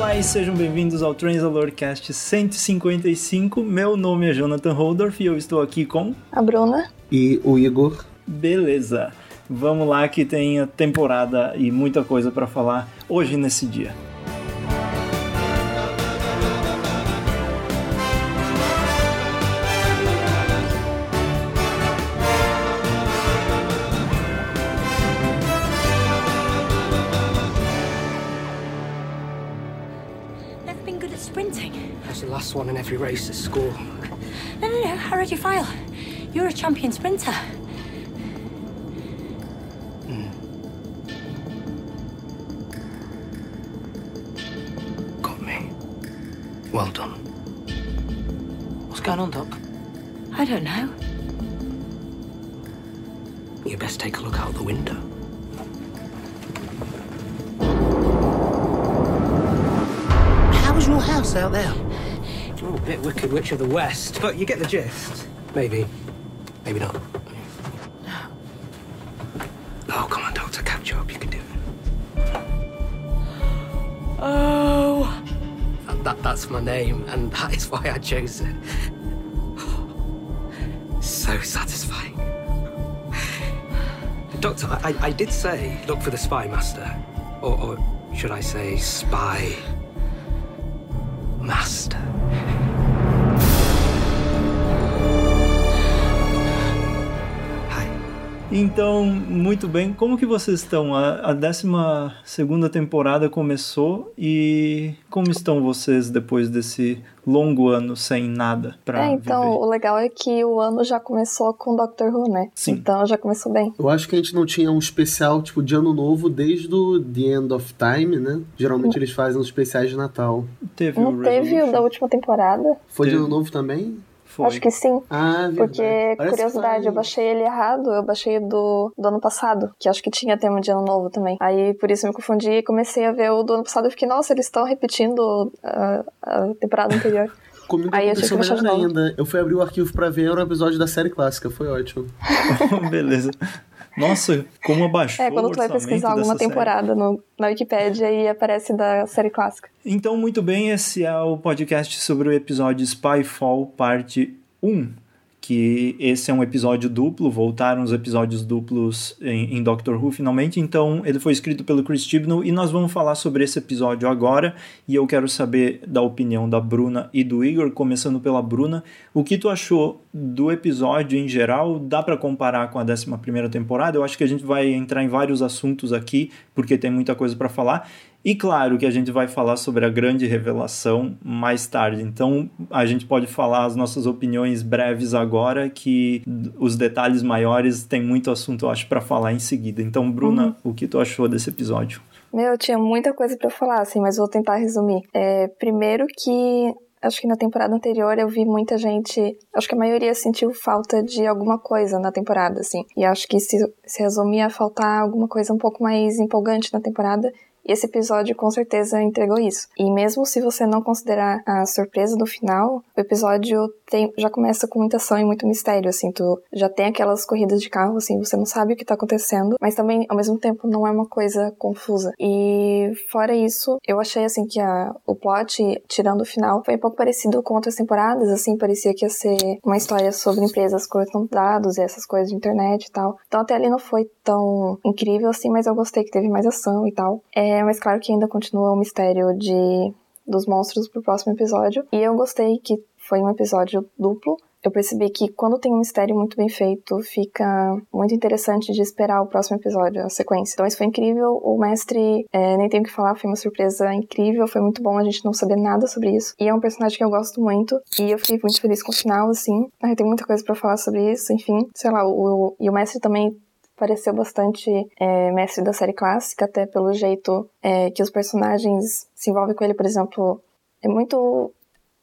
Olá e sejam bem-vindos ao Transalorcast 155. Meu nome é Jonathan Holdorf e eu estou aqui com a Bruna e o Igor. Beleza. Vamos lá que tem a temporada e muita coisa para falar hoje nesse dia. Last one in every race at school. No, no, no. I read your file. You're a champion sprinter. Mm. Got me. Well done. What's going on, Doc? I don't know. You best take a look out the window. How's your house out there? Bit Wicked Witch of the West, but you get the gist. Maybe. Maybe not. Oh, come on, Doctor. Catch up. You can do it. Oh. That, that, that's my name, and that is why I chose it. So satisfying. Doctor, I, I did say look for the spy master. Or, or should I say spy master? Então, muito bem. Como que vocês estão? A, a 12 segunda temporada começou e como estão vocês depois desse longo ano sem nada pra É, então, viver? o legal é que o ano já começou com Doctor Who, né? Sim. Então já começou bem. Eu acho que a gente não tinha um especial tipo de ano novo desde o The End of Time, né? Geralmente eles fazem os especiais de Natal. Teve Não o teve o da última temporada? Foi de Teve. ano novo também? Foi. Acho que sim. Ah, verdade. Porque, Parece curiosidade, eu baixei ele errado, eu baixei do, do ano passado, que acho que tinha tema de ano novo também. Aí, por isso, eu me confundi e comecei a ver o do ano passado e fiquei, nossa, eles estão repetindo a, a temporada anterior. Comigo Aí aconteceu melhor ainda. Eu fui abrir o arquivo pra ver, era um episódio da série clássica, foi ótimo. Beleza. Nossa, como abaixou É, quando tu vai pesquisar alguma temporada no, na Wikipédia e aparece da série clássica. Então, muito bem, esse é o podcast sobre o episódio Spyfall, parte 1. Que esse é um episódio duplo, voltaram os episódios duplos em, em Doctor Who finalmente. Então, ele foi escrito pelo Chris Chibnall e nós vamos falar sobre esse episódio agora. E eu quero saber da opinião da Bruna e do Igor, começando pela Bruna. O que tu achou do episódio em geral? Dá para comparar com a 11 temporada? Eu acho que a gente vai entrar em vários assuntos aqui, porque tem muita coisa para falar. E claro que a gente vai falar sobre a grande revelação mais tarde. Então a gente pode falar as nossas opiniões breves agora, que os detalhes maiores tem muito assunto, eu acho, para falar em seguida. Então, Bruna, o que tu achou desse episódio? Meu, tinha muita coisa pra falar, assim, mas vou tentar resumir. É, primeiro que acho que na temporada anterior eu vi muita gente, acho que a maioria sentiu falta de alguma coisa na temporada, assim. E acho que se, se resumia a faltar alguma coisa um pouco mais empolgante na temporada. E esse episódio com certeza entregou isso. E mesmo se você não considerar a surpresa do final, o episódio tem, já começa com muita ação e muito mistério, assim, tu já tem aquelas corridas de carro, assim, você não sabe o que tá acontecendo, mas também, ao mesmo tempo, não é uma coisa confusa. E fora isso, eu achei, assim, que a, o plot, tirando o final, foi um pouco parecido com outras temporadas, assim, parecia que ia ser uma história sobre empresas coletando dados e essas coisas de internet e tal. Então até ali não foi tão incrível, assim, mas eu gostei que teve mais ação e tal. É, mas claro que ainda continua o mistério de dos monstros pro próximo episódio. E eu gostei que foi um episódio duplo. Eu percebi que quando tem um mistério muito bem feito, fica muito interessante de esperar o próximo episódio, a sequência. Então isso foi incrível. O mestre, é, nem tenho o que falar, foi uma surpresa incrível. Foi muito bom a gente não saber nada sobre isso. E é um personagem que eu gosto muito. E eu fiquei muito feliz com o final, assim. Ai, tem muita coisa para falar sobre isso, enfim. Sei lá, o, e o mestre também pareceu bastante é, mestre da série clássica, até pelo jeito é, que os personagens se envolvem com ele, por exemplo. É muito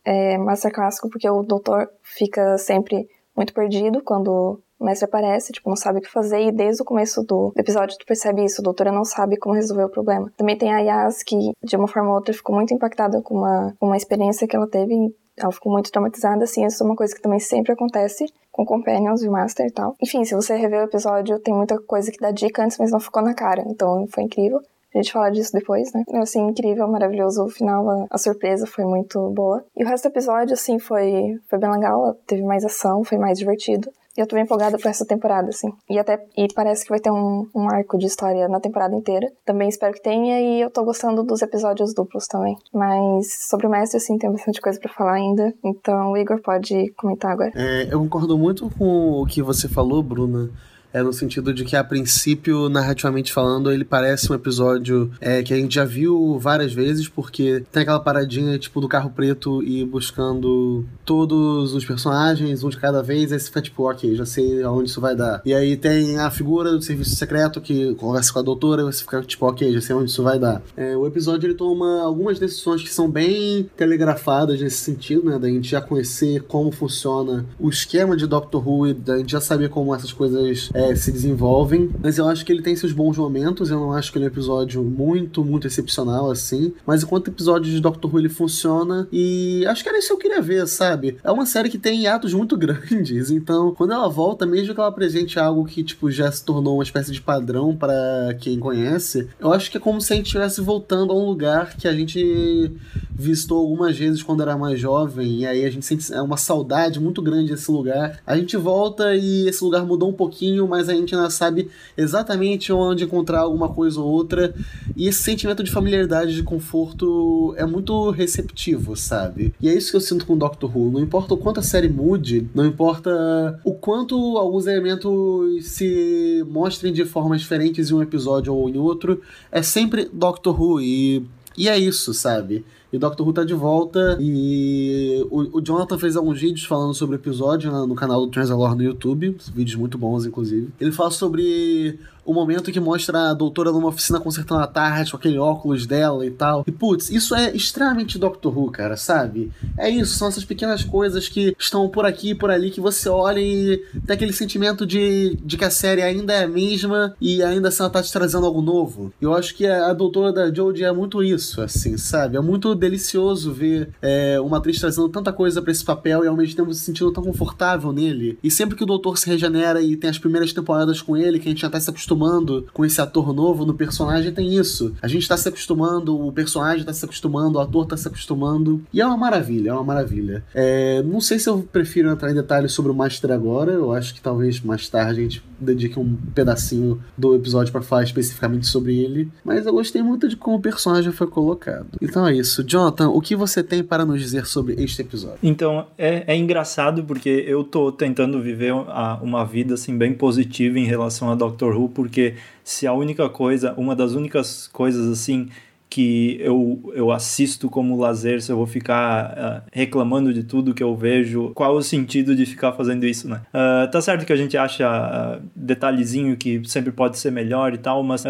é, master clássico, porque o doutor fica sempre muito perdido quando o mestre aparece, tipo, não sabe o que fazer, e desde o começo do episódio tu percebe isso, a doutora não sabe como resolver o problema. Também tem a Yas, que de uma forma ou outra ficou muito impactada com uma, com uma experiência que ela teve, ela ficou muito traumatizada, assim, isso é uma coisa que também sempre acontece com Companions e Master e tal. Enfim, se você rever o episódio, tem muita coisa que dá dica antes, mas não ficou na cara, então foi incrível. A gente falar disso depois, né? Assim, incrível, maravilhoso o final, a, a, surpresa foi muito boa. E o resto do episódio, assim, foi, foi bem legal, teve mais ação, foi mais divertido. E eu tô bem empolgada por essa temporada, assim. E até e parece que vai ter um, um arco de história na temporada inteira. Também espero que tenha, e eu tô gostando dos episódios duplos também. Mas sobre o mestre, assim, tem bastante coisa para falar ainda. Então o Igor pode comentar agora. É, eu concordo muito com o que você falou, Bruna. É no sentido de que, a princípio, narrativamente falando, ele parece um episódio é, que a gente já viu várias vezes, porque tem aquela paradinha, tipo, do carro preto e buscando todos os personagens, um de cada vez, aí você fica tipo, ok, já sei aonde isso vai dar. E aí tem a figura do serviço secreto que conversa com a doutora, e você fica tipo, ok, já sei onde isso vai dar. É, o episódio ele toma algumas decisões que são bem telegrafadas nesse sentido, né? Da gente já conhecer como funciona o esquema de Doctor Who e da gente já saber como essas coisas é, se desenvolvem. Mas eu acho que ele tem seus bons momentos. Eu não acho que ele é um episódio muito, muito excepcional assim. Mas enquanto episódio de Doctor Who ele funciona. E acho que era isso que eu queria ver, sabe? É uma série que tem atos muito grandes. Então, quando ela volta, mesmo que ela apresente algo que, tipo, já se tornou uma espécie de padrão para quem conhece, eu acho que é como se a gente estivesse voltando a um lugar que a gente visitou algumas vezes quando era mais jovem. E aí a gente sente é uma saudade muito grande desse lugar. A gente volta e esse lugar mudou um pouquinho mas a gente ainda sabe exatamente onde encontrar alguma coisa ou outra. E esse sentimento de familiaridade, de conforto, é muito receptivo, sabe? E é isso que eu sinto com Doctor Who. Não importa o quanto a série mude, não importa o quanto alguns elementos se mostrem de formas diferentes em um episódio ou em outro, é sempre Doctor Who. E, e é isso, sabe? E o Doctor Who tá de volta. E o, o Jonathan fez alguns vídeos falando sobre o episódio no, no canal do Transalore no YouTube. Vídeos muito bons, inclusive. Ele fala sobre o momento que mostra a doutora numa oficina consertando a tarde com aquele óculos dela e tal. E putz, isso é extremamente Doctor Who, cara, sabe? É isso, são essas pequenas coisas que estão por aqui e por ali que você olha e tem aquele sentimento de, de que a série ainda é a mesma e ainda assim ela tá te trazendo algo novo. Eu acho que a, a doutora da Jodie é muito isso, assim, sabe? É muito delicioso ver é, uma atriz trazendo tanta coisa para esse papel e ao mesmo tempo se sentindo tão confortável nele. E sempre que o doutor se regenera e tem as primeiras temporadas com ele, que a gente já tá se acostumando acostumando com esse ator novo no personagem, tem isso. A gente tá se acostumando, o personagem tá se acostumando, o ator tá se acostumando. E é uma maravilha, é uma maravilha. É, não sei se eu prefiro entrar em detalhes sobre o Master agora, eu acho que talvez mais tarde a gente dedique um pedacinho do episódio para falar especificamente sobre ele. Mas eu gostei muito de como o personagem foi colocado. Então é isso. Jonathan, o que você tem para nos dizer sobre este episódio? Então, é, é engraçado porque eu tô tentando viver uma vida assim bem positiva em relação a Doctor Who, porque se a única coisa, uma das únicas coisas assim que eu, eu assisto como lazer, se eu vou ficar uh, reclamando de tudo que eu vejo, qual o sentido de ficar fazendo isso, né? Uh, tá certo que a gente acha uh, detalhezinho que sempre pode ser melhor e tal, mas.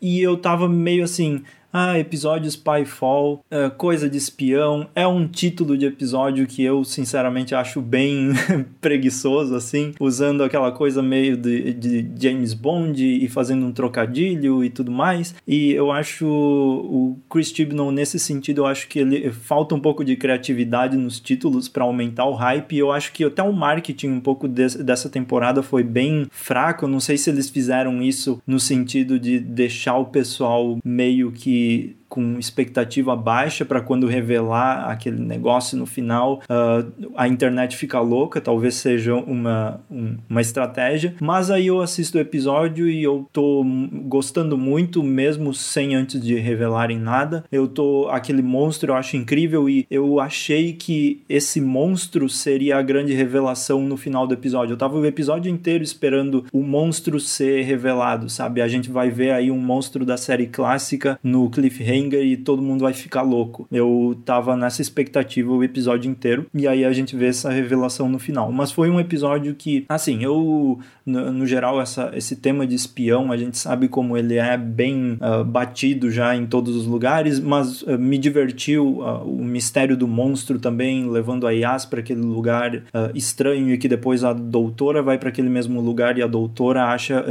e eu tava meio assim ah, episódio Spyfall, uh, coisa de espião. É um título de episódio que eu, sinceramente, acho bem preguiçoso, assim, usando aquela coisa meio de, de, James Bond e fazendo um trocadilho e tudo mais. E eu acho o Chris Chibnall, nesse sentido, eu acho que ele falta um pouco de criatividade nos títulos para aumentar o hype. E eu acho que até o marketing um pouco de, dessa temporada foi bem fraco. Eu não sei se eles fizeram isso no sentido de deixar o pessoal meio que que com expectativa baixa para quando revelar aquele negócio no final uh, a internet fica louca, talvez seja uma, um, uma estratégia. Mas aí eu assisto o episódio e eu tô gostando muito, mesmo sem antes de revelarem nada. Eu tô. Aquele monstro eu acho incrível e eu achei que esse monstro seria a grande revelação no final do episódio. Eu tava o episódio inteiro esperando o monstro ser revelado, sabe? A gente vai ver aí um monstro da série clássica no cliffhanger cliffhanger e todo mundo vai ficar louco. Eu tava nessa expectativa o episódio inteiro e aí a gente vê essa revelação no final. Mas foi um episódio que, assim, eu, no, no geral, essa, esse tema de espião, a gente sabe como ele é bem uh, batido já em todos os lugares, mas uh, me divertiu uh, o mistério do monstro também, levando a Yas para aquele lugar estranho e que depois a doutora vai para aquele mesmo lugar e a doutora acha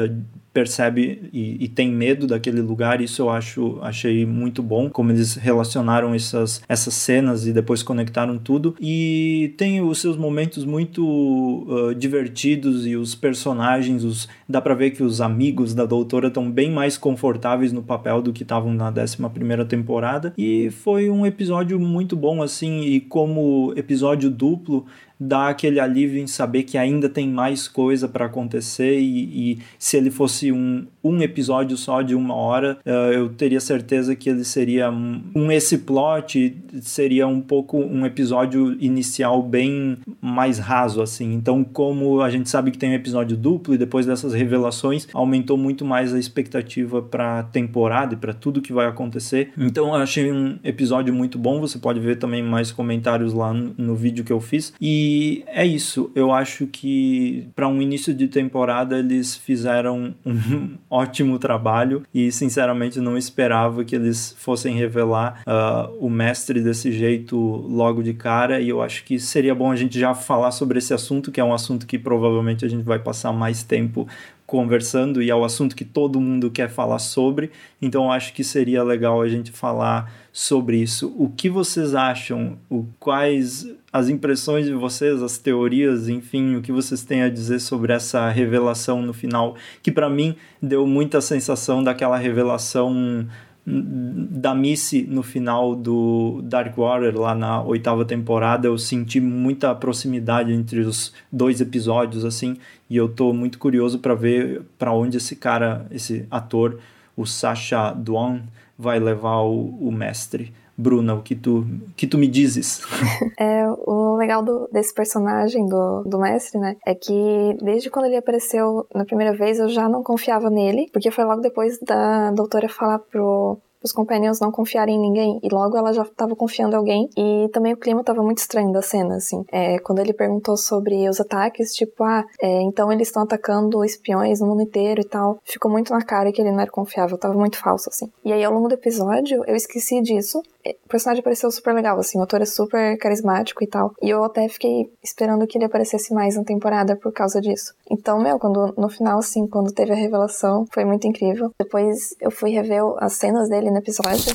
percebe e, e, tem medo daquele lugar. Isso eu acho achei muito bom como eles relacionaram essas, essas cenas e depois conectaram tudo. E tem os seus momentos muito uh, divertidos e os personagens, os, dá para ver que os amigos da doutora estão bem mais confortáveis no papel do que estavam na 11 primeira temporada. E foi um episódio muito bom assim e como episódio duplo dá aquele alívio em saber que ainda tem mais coisa para acontecer e, e, se ele fosse um, um episódio só de uma hora, uh, eu teria certeza que ele seria um, um, esse plot seria um pouco um episódio inicial bem mais raso assim. Então, como a gente sabe que tem um episódio duplo e depois dessas revelações aumentou muito mais a expectativa para temporada e para tudo que vai acontecer. Então, eu achei um episódio muito bom. Você pode ver também mais comentários lá no, no vídeo que eu fiz e e é isso. Eu acho que para um início de temporada eles fizeram um ótimo trabalho e sinceramente não esperava que eles fossem revelar uh, o mestre desse jeito logo de cara. E eu acho que seria bom a gente já falar sobre esse assunto, que é um assunto que provavelmente a gente vai passar mais tempo conversando e é o assunto que todo mundo quer falar sobre. Então acho que seria legal a gente falar sobre isso. O que vocês acham? O quais as impressões de vocês, as teorias, enfim, o que vocês têm a dizer sobre essa revelação no final, que para mim deu muita sensação daquela revelação da Missy no final do Dark Water, lá na oitava temporada, eu senti muita proximidade entre os dois episódios, assim, e eu tô muito curioso para ver para onde esse cara, esse ator, o Sacha Duan, vai levar o, o mestre. Bruna, o que tu, que tu me dizes? É, o legal do, desse personagem do, do mestre, né, é que desde quando ele apareceu na primeira vez eu já não confiava nele, porque foi logo depois da doutora falar pro, os companions não confiarem em ninguém. E logo ela já estava confiando em alguém. E também o clima estava muito estranho da cena, assim. É, quando ele perguntou sobre os ataques, tipo, ah, é, então eles estão atacando espiões no mundo inteiro e tal. Ficou muito na cara que ele não era confiável, tava muito falso, assim. E aí ao longo do episódio eu esqueci disso. É, o personagem pareceu super legal, assim. O ator é super carismático e tal. E eu até fiquei esperando que ele aparecesse mais na temporada por causa disso. Então, meu, quando no final, assim, quando teve a revelação, foi muito incrível. Depois eu fui rever as cenas dele no episódio.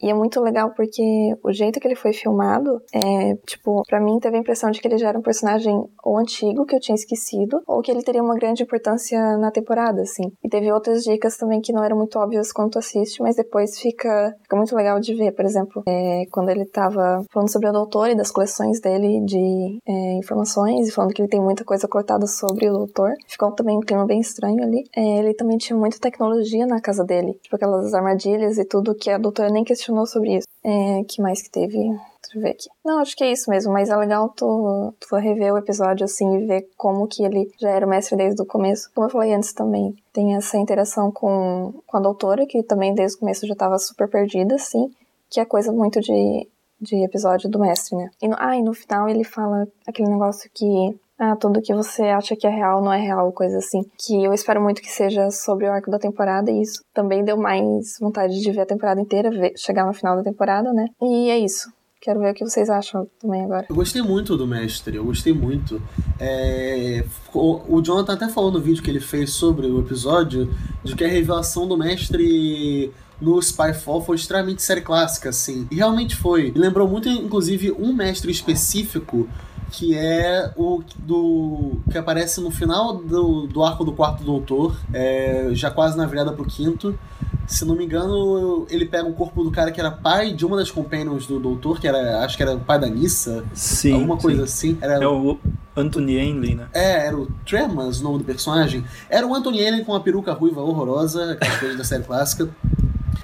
E é muito legal porque o jeito que ele foi filmado é, tipo, para mim teve a impressão de que ele já era um personagem ou antigo que eu tinha esquecido, ou que ele teria uma grande importância na temporada, assim. E teve outras dicas também que não eram muito óbvias quando tu assiste, mas depois fica, fica muito legal de ver. Por exemplo, é, quando ele tava falando sobre o doutor e das coleções dele de é, informações, e falando que ele tem muita coisa cortada sobre o doutor, ficou também um clima bem estranho ali. É, ele também tinha muita tecnologia na casa dele, tipo aquelas armadilhas e tudo que a doutora nem questionou questionou sobre isso. É, que mais que teve? Deixa eu ver aqui. Não, acho que é isso mesmo, mas é legal tu, tu rever o episódio assim e ver como que ele já era o mestre desde o começo. Como eu falei antes também, tem essa interação com, com a doutora, que também desde o começo já tava super perdida, assim, que é coisa muito de, de episódio do mestre, né? E no, ah, e no final ele fala aquele negócio que ah, tudo que você acha que é real não é real, coisa assim. Que eu espero muito que seja sobre o arco da temporada e isso também deu mais vontade de ver a temporada inteira, ver, chegar no final da temporada, né? E é isso. Quero ver o que vocês acham também agora. Eu gostei muito do mestre, eu gostei muito. É... O Jonathan até falou no vídeo que ele fez sobre o episódio de que a revelação do mestre no Spyfall foi extremamente série clássica, assim. E realmente foi. E lembrou muito, inclusive, um mestre específico que é o do que aparece no final do, do arco do quarto doutor, é, já quase na virada pro quinto. Se não me engano, ele pega o corpo do cara que era pai de uma das companions do doutor, que era, acho que era o pai da Nissa. Sim. Alguma coisa sim. assim. Era, é o Anthony Henley, né? É, era o Tremas, o nome do personagem. Era o Anthony Henley com uma peruca ruiva horrorosa, aquela coisa da série clássica.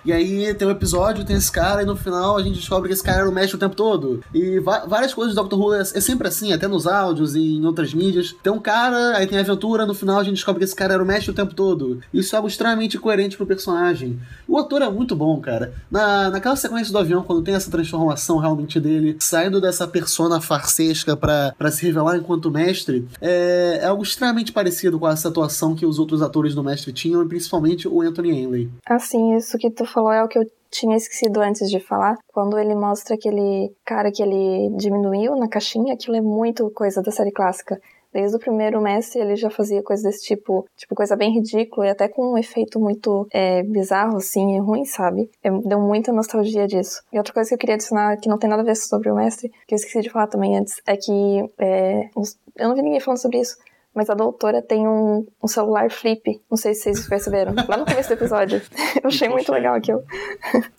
E aí tem um episódio, tem esse cara, e no final a gente descobre que esse cara era o mestre o tempo todo. E várias coisas do Doctor Who é, é, sempre assim, até nos áudios e em outras mídias. Tem um cara, aí tem a aventura, no final a gente descobre que esse cara era o mestre o tempo todo. Isso é algo extremamente coerente pro personagem. O ator é muito bom, cara. Na, naquela sequência do avião, quando tem essa transformação realmente dele, saindo dessa persona farsesca para se revelar enquanto mestre, é, é algo extremamente parecido com essa atuação que os outros atores do mestre tinham, e principalmente o Anthony Henley. Assim, isso que tu falou é o que eu tinha esquecido antes de falar. Quando ele mostra aquele cara que ele diminuiu na caixinha, aquilo é muito coisa da série clássica. Desde o primeiro mestre ele já fazia coisas desse tipo, tipo coisa bem ridícula e até com um efeito muito é, bizarro, assim, e ruim, sabe? É, deu muita nostalgia disso. E outra coisa que eu queria adicionar, que não tem nada a ver sobre o mestre, que eu esqueci de falar também antes, é que é, eu não vi ninguém falando sobre isso, mas a doutora tem um, um, celular flip. Não sei se vocês perceberam. Lá no começo do episódio. Eu achei muito legal aquilo.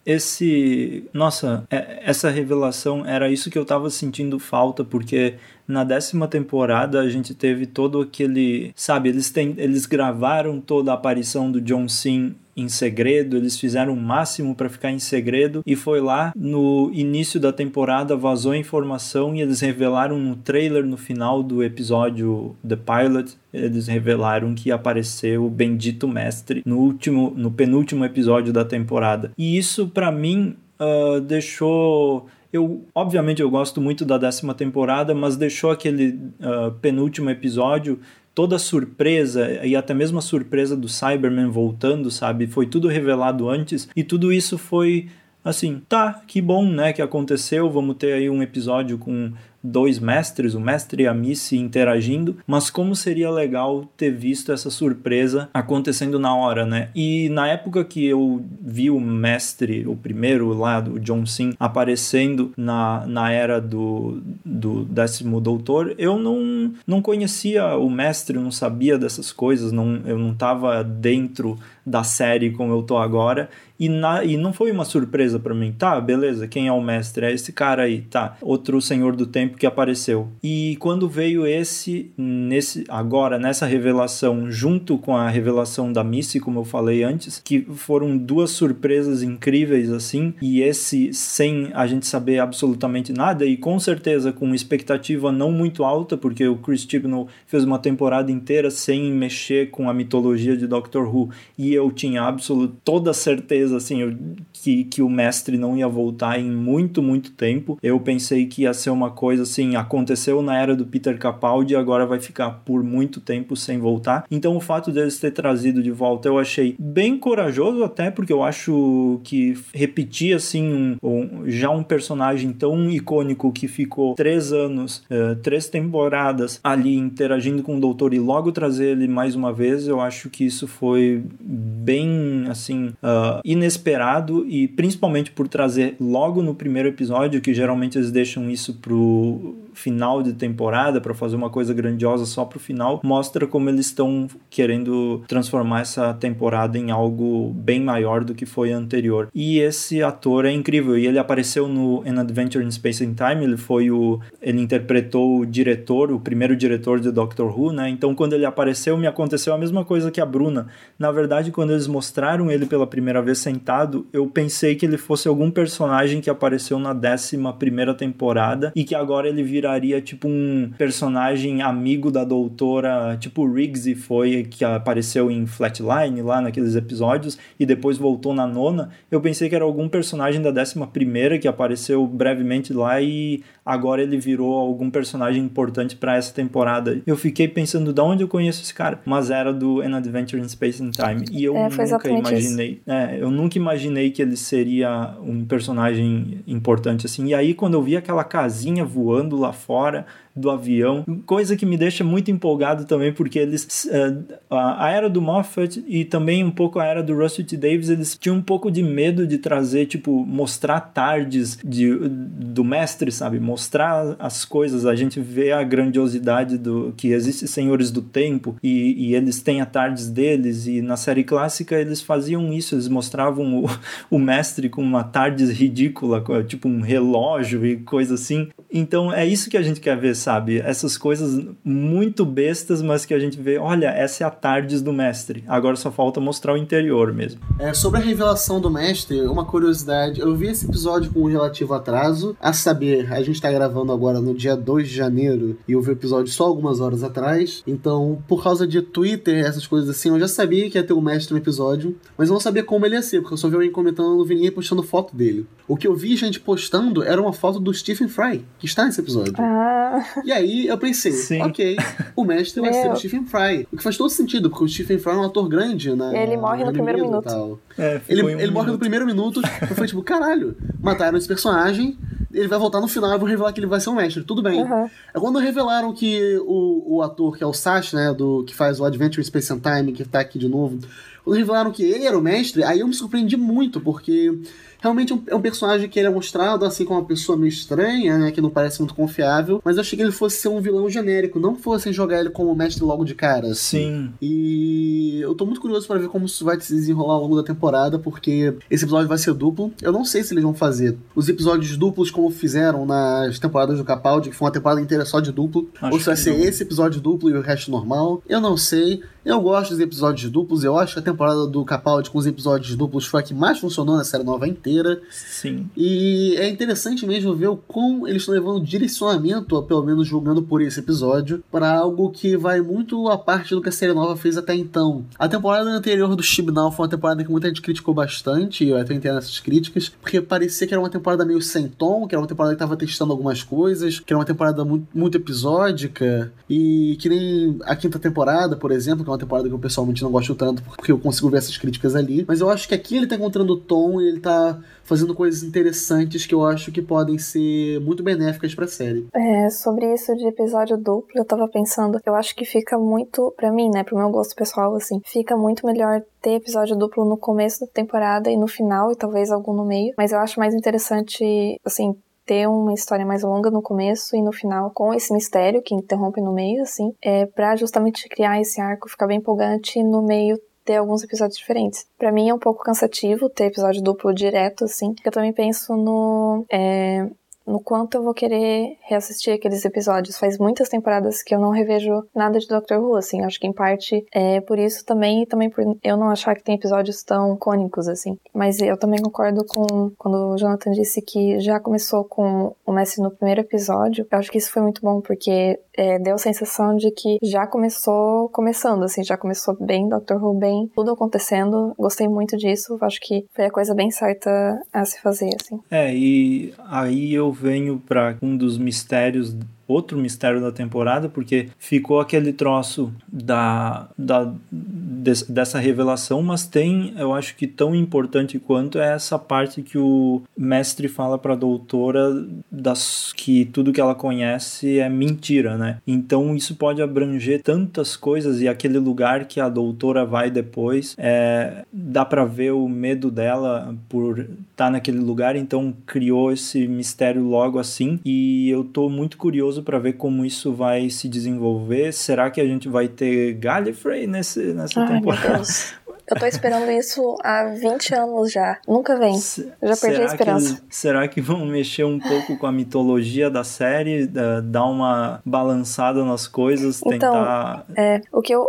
Esse. Nossa, é, essa revelação era isso que eu tava sentindo falta, porque na décima temporada a gente teve todo aquele. Sabe, eles, tem, eles gravaram toda a aparição do John Sim em segredo, eles fizeram o máximo para ficar em segredo e foi lá no início da temporada vazou a informação e eles revelaram no trailer no final do episódio The Pilot, eles revelaram que apareceu o bendito mestre no último no penúltimo episódio da temporada. E isso para mim uh, deixou eu, obviamente, eu gosto muito da décima temporada, mas deixou aquele uh, penúltimo episódio toda a surpresa e até mesmo a surpresa do Cyberman voltando, sabe? Foi tudo revelado antes e tudo isso foi assim, tá, que bom, né, que aconteceu, vamos ter aí um episódio com dois mestres, o mestre e a Missy interagindo, mas como seria legal ter visto essa surpresa acontecendo na hora, né? E na época que eu vi o mestre, o primeiro lá, o John Sim, aparecendo na, na era do, do décimo doutor, eu não, não conhecia o mestre, não sabia dessas coisas, não, eu não estava dentro da série como eu tô agora. E, na, e não foi uma surpresa para mim. Tá, beleza, quem é o mestre? É esse cara aí, tá. Outro Senhor do Tempo que apareceu. E quando veio esse, nesse agora, nessa revelação, junto com a revelação da Missy, como eu falei antes, que foram duas surpresas incríveis assim, e esse sem a gente saber absolutamente nada, e com certeza com expectativa não muito alta, porque o Chris Chibnall fez uma temporada inteira sem mexer com a mitologia de Doctor Who, e eu tinha absoluta toda certeza assim eu, que, que o mestre não ia voltar em muito muito tempo. Eu pensei que ia ser uma coisa assim aconteceu na era do Peter Capaldi e agora vai ficar por muito tempo sem voltar. Então o fato deles ter trazido de volta eu achei bem corajoso até porque eu acho que repetir assim um, um, já um personagem tão icônico que ficou três anos uh, três temporadas ali interagindo com o doutor e logo trazer ele mais uma vez eu acho que isso foi bem assim uh, inesperado e principalmente por trazer logo no primeiro episódio que geralmente eles deixam isso pro final de temporada para fazer uma coisa grandiosa só pro final mostra como eles estão querendo transformar essa temporada em algo bem maior do que foi anterior. E esse ator é incrível e ele apareceu no An Adventure in Space and Time ele foi o ele interpretou o diretor o primeiro diretor de Doctor Who né? Então quando ele apareceu me aconteceu a mesma coisa que a Bruna. Na verdade quando eles mostraram ele pela primeira vez sentado, eu pensei que ele fosse algum personagem que apareceu na décima primeira temporada e que agora ele viraria tipo um personagem amigo da doutora, tipo Riggsy foi que apareceu em Flatline lá naqueles episódios e depois voltou na nona. Eu pensei que era algum personagem da décima primeira que apareceu brevemente lá e agora ele virou algum personagem importante para essa temporada. Eu fiquei pensando de onde eu conheço esse cara, mas era do An Adventure in Space and Time e eu é, nunca imaginei. É, eu nunca imaginei que ele seria um personagem importante assim. E aí quando eu vi aquela casinha voando lá fora, do avião, coisa que me deixa muito empolgado também, porque eles, uh, a era do Moffat e também um pouco a era do Russell T. Davis, eles tinham um pouco de medo de trazer, tipo, mostrar tardes de, do mestre, sabe? Mostrar as coisas, a gente vê a grandiosidade do que existe Senhores do Tempo e, e eles têm a tardes deles e na série clássica eles faziam isso, eles mostravam o, o mestre com uma tardes ridícula, tipo um relógio e coisa assim. Então é isso que a gente quer ver, sabe? Essas coisas muito bestas, mas que a gente vê, olha, essa é a Tardes do mestre. Agora só falta mostrar o interior mesmo. É, sobre a revelação do mestre, uma curiosidade, eu vi esse episódio com um relativo atraso, a saber, a gente tá gravando agora no dia 2 de janeiro e eu vi o episódio só algumas horas atrás, então por causa de Twitter, essas coisas assim, eu já sabia que ia ter o um mestre no episódio, mas eu não sabia como ele ia ser, porque eu só vi alguém comentando, não vi ninguém postando foto dele. O que eu vi gente postando era uma foto do Stephen Fry, que está nesse episódio. Ah. E aí eu pensei, Sim. ok, o mestre vai ser o Stephen Fry. O que faz todo sentido, porque o Stephen Fry é um ator grande, né? Ele morre no primeiro minuto. É, ele um ele morre no primeiro minuto. Eu falei, tipo, caralho, mataram esse personagem ele vai voltar no final e vou revelar que ele vai ser um mestre. Tudo bem. Uhum. É quando revelaram que o, o ator, que é o Sash, né, do, que faz o Adventure Space and Time, que tá aqui de novo, quando revelaram que ele era o mestre, aí eu me surpreendi muito, porque realmente é um, é um personagem que ele é mostrado assim como uma pessoa meio estranha, né? Que não parece muito confiável. Mas eu achei que ele fosse ser um vilão genérico, não fossem jogar ele como mestre logo de cara. Assim. Sim. E eu tô muito curioso para ver como isso vai se desenrolar ao longo da temporada, porque esse episódio vai ser duplo. Eu não sei se eles vão fazer os episódios duplos como fizeram nas temporadas do Capaldi, que foi uma temporada inteira só de duplo. Acho ou se vai ser não. esse episódio duplo e o resto normal. Eu não sei. Eu gosto dos episódios duplos. Eu acho que a temporada do Capaldi com os episódios duplos foi a que mais funcionou na série nova inteira. Sim. E é interessante mesmo ver o como eles estão levando direcionamento, pelo menos julgando por esse episódio, para algo que vai muito à parte do que a série nova fez até então. A temporada anterior do Chibnall foi uma temporada que muita gente criticou bastante, e eu até entendo essas críticas, porque parecia que era uma temporada meio sem tom, que era uma temporada que estava testando algumas coisas, que era uma temporada muito, muito episódica, e que nem a quinta temporada, por exemplo, que é uma temporada que eu pessoalmente não gosto tanto, porque eu consigo ver essas críticas ali. Mas eu acho que aqui ele tá encontrando o tom e ele tá fazendo coisas interessantes que eu acho que podem ser muito benéficas pra série. É, sobre isso de episódio duplo, eu tava pensando, eu acho que fica muito, pra mim, né, pro meu gosto pessoal, assim, fica muito melhor ter episódio duplo no começo da temporada e no final, e talvez algum no meio, mas eu acho mais interessante, assim, ter uma história mais longa no começo e no final com esse mistério que interrompe no meio, assim, é para justamente criar esse arco, ficar bem empolgante e no meio ter alguns episódios diferentes. Pra mim é um pouco cansativo ter episódio duplo direto, assim, eu também penso no. É, no quanto eu vou querer reassistir aqueles episódios. Faz muitas temporadas que eu não revejo nada de Doctor Who, assim. Acho que em parte é por isso também, e também por eu não achar que tem episódios tão icônicos, assim. Mas eu também concordo com quando o Jonathan disse que já começou com o Messi no primeiro episódio. Eu acho que isso foi muito bom, porque é, deu a sensação de que já começou começando, assim, já começou bem, Doctor Who bem, tudo acontecendo. Gostei muito disso. Acho que foi a coisa bem certa a se fazer, assim. É, e aí eu venho para um dos mistérios outro mistério da temporada, porque ficou aquele troço da, da des, dessa revelação, mas tem, eu acho que tão importante quanto é essa parte que o mestre fala para a doutora das que tudo que ela conhece é mentira, né? Então isso pode abranger tantas coisas e aquele lugar que a doutora vai depois, é, dá para ver o medo dela por estar tá naquele lugar, então criou esse mistério logo assim e eu tô muito curioso para ver como isso vai se desenvolver. Será que a gente vai ter Gallifrey nesse, nessa Ai, temporada? Eu tô esperando isso há 20 anos já. Nunca vem. Se- já perdi a esperança. Que, será que vão mexer um pouco com a mitologia da série, da- dar uma balançada nas coisas, Então, tentar. É, o que eu.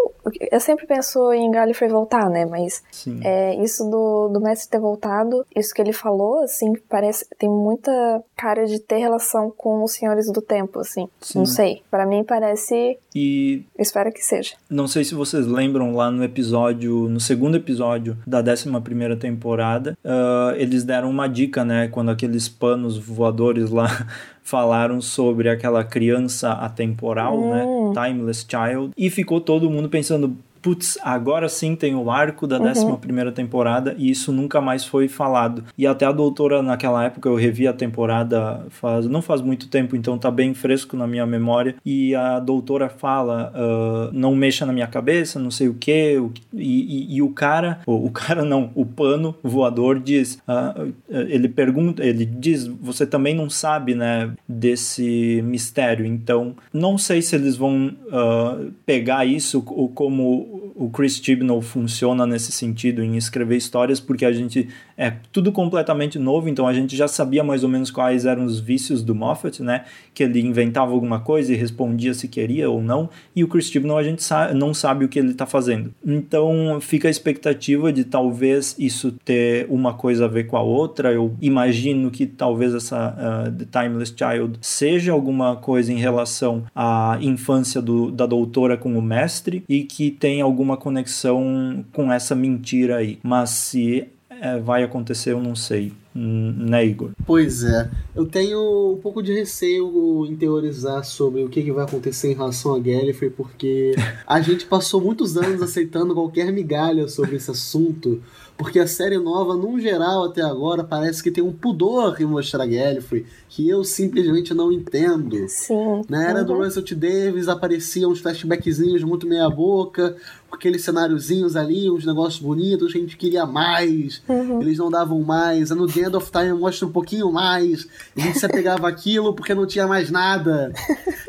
Eu sempre penso em Gallifrey voltar, né? Mas Sim. é, isso do, do mestre ter voltado, isso que ele falou, assim, parece. Tem muita cara de ter relação com os senhores do tempo, assim. Sim. Não sei. Pra mim parece. E espero que seja. Não sei se vocês lembram lá no episódio, no segundo episódio da 11 primeira temporada, ah, eles deram uma dica, né, quando aqueles panos voadores lá falaram sobre aquela criança atemporal, Hum. né, Timeless Child, e ficou todo mundo pensando, putz, agora sim tem o arco da 11 primeira temporada e isso nunca mais foi falado. E até a doutora naquela época eu revi a temporada faz não faz muito tempo, então tá bem fresco na minha memória e a doutora fala ah, não mexa na minha cabeça, não sei o que, e, e- e o cara, o, cara não, o pano voador diz, ah, ele pergunta, ele diz, você também não sabe, né, desse mistério, então não sei se eles vão ah, pegar isso ou como o Chris Chibnall funciona nesse sentido em escrever histórias, porque a gente é tudo completamente novo, então a gente já sabia mais ou menos quais eram os vícios do Moffat, né? Que ele inventava alguma coisa e respondia se queria ou não, e o Chris Chibnall a gente sa não sabe o que ele está fazendo. Então fica a expectativa de talvez isso ter uma coisa a ver com a outra. Eu imagino que talvez essa uh, The Timeless Child seja alguma coisa em relação à infância do, da doutora com o mestre e que tem alguma conexão com essa mentira aí. Mas se é, vai acontecer, eu não sei. Né, Igor? Pois é. Eu tenho um pouco de receio em teorizar sobre o que, que vai acontecer em relação a Gallifrey, porque a gente passou muitos anos aceitando qualquer migalha sobre esse assunto porque a série nova, num geral, até agora, parece que tem um pudor em mostrar Gallifrey, que eu simplesmente não entendo. Sim. Na era uhum. do Russell T. Davis apareciam uns flashbackzinhos muito meia boca, aqueles cenáriozinhos ali, uns negócios bonitos que a gente queria mais, uhum. eles não davam mais. No The End of Time mostra um pouquinho mais, a gente se apegava aquilo porque não tinha mais nada.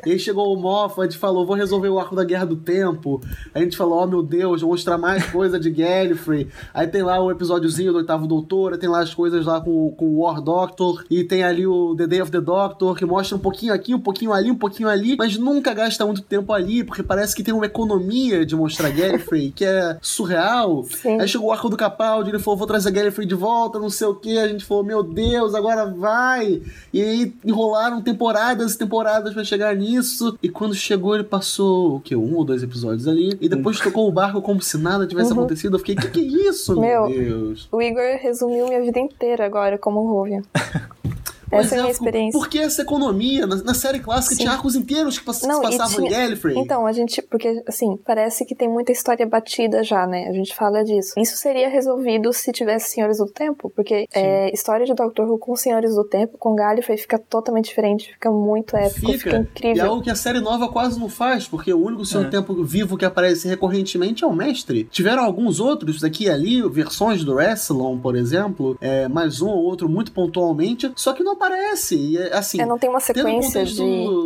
e aí chegou o Moffat e falou: vou resolver o arco da Guerra do Tempo. A gente falou: oh meu Deus, vou mostrar mais coisa de Gallifrey. Aí tem lá o episódiozinho do Oitavo Doutor, tem lá as coisas lá com, com o War Doctor, e tem ali o The Day of the Doctor, que mostra um pouquinho aqui, um pouquinho ali, um pouquinho ali, mas nunca gasta muito tempo ali, porque parece que tem uma economia de mostrar Gallifrey que é surreal. Sim. Aí chegou o arco do Capaldi, ele falou, vou trazer Gallifrey de volta, não sei o que. A gente falou, meu Deus, agora vai. E aí enrolaram temporadas e temporadas para chegar nisso. E quando chegou, ele passou, o que, um ou dois episódios ali. E depois tocou o barco como se nada tivesse uhum. acontecido. Eu fiquei, que que é isso, meu, meu Deus? O Igor resumiu minha vida inteira agora como Rovia. Essa é a minha é, experiência. Porque essa economia, na, na série clássica, Sim. tinha arcos inteiros que pass Não, passavam tinha... em Gallifrey. Então, a gente. Porque, assim, parece que tem muita história batida já, né? A gente fala disso. Isso seria resolvido se tivesse Senhores do Tempo, porque é, história de Doctor Who com Senhores do Tempo, com Gallifrey, fica totalmente diferente, fica muito épico, fica, fica incrível. E é algo que a série nova quase não faz, porque o único Senhor é. do Tempo vivo que aparece recorrentemente é o Mestre. Tiveram alguns outros aqui e ali, versões do Wrestlon, por exemplo, é, mais um ou outro muito pontualmente, só que não aparece. E, é, assim, é, não tem uma sequência de.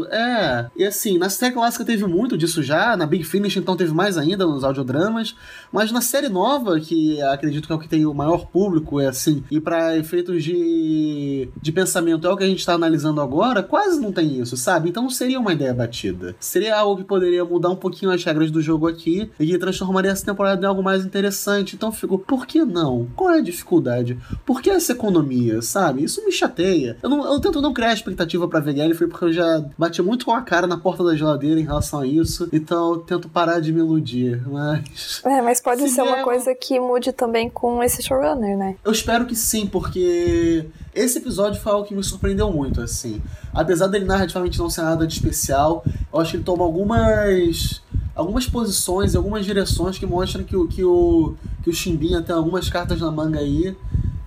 É, e assim, na série clássica teve muito disso já, na Big Finish então teve mais ainda nos audiodramas, mas na série nova, que acredito que é o que tem o maior público, é assim, e para efeitos de, de pensamento é o que a gente tá analisando agora, quase não tem isso, sabe? Então seria uma ideia batida. Seria algo que poderia mudar um pouquinho as regras do jogo aqui e que transformaria essa temporada em algo mais interessante. Então fico, por que não? Qual é a dificuldade? Por que essa economia, sabe? Isso me chateia. Eu, não, eu tento não criar expectativa para ver Gallifrey porque eu já bati muito com a cara na porta da geladeira em relação a isso. Então eu tento parar de me iludir, mas. É, mas pode ser uma coisa que mude também com esse showrunner, né? Eu espero que sim, porque esse episódio foi algo que me surpreendeu muito, assim. Apesar dele narrativamente não ser nada de especial, eu acho que ele toma algumas algumas posições, algumas direções que mostram que o que o que o Chimbinha tem algumas cartas na manga aí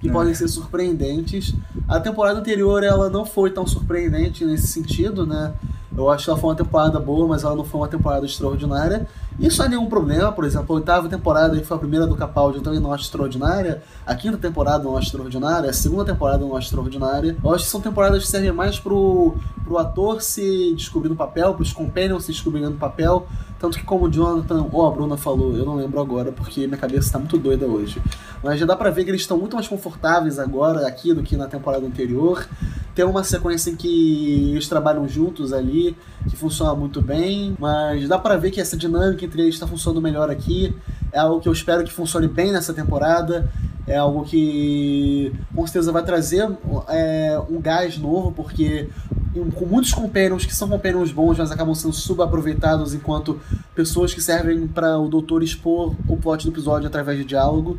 que podem ser surpreendentes. A temporada anterior ela não foi tão surpreendente nesse sentido, né? Eu acho que ela foi uma temporada boa, mas ela não foi uma temporada extraordinária. Isso não é nenhum problema, por exemplo, a oitava temporada foi a primeira do Capaldi, então não é extraordinária. A quinta temporada não é extraordinária, a segunda temporada não é extraordinária. Eu acho que são temporadas que servem mais pro, pro ator se descobrir no papel, pros companions se descobrirem no papel. Tanto que como o Jonathan ou a Bruna falou, eu não lembro agora porque minha cabeça tá muito doida hoje. Mas já dá pra ver que eles estão muito mais confortáveis agora aqui do que na temporada anterior. Tem uma sequência em que eles trabalham juntos ali, que funciona muito bem, mas dá para ver que essa dinâmica entre eles está funcionando melhor aqui. É algo que eu espero que funcione bem nessa temporada. É algo que com certeza vai trazer é, um gás novo, porque com muitos companions que são companions bons, mas acabam sendo subaproveitados enquanto pessoas que servem para o doutor expor o plot do episódio através de diálogo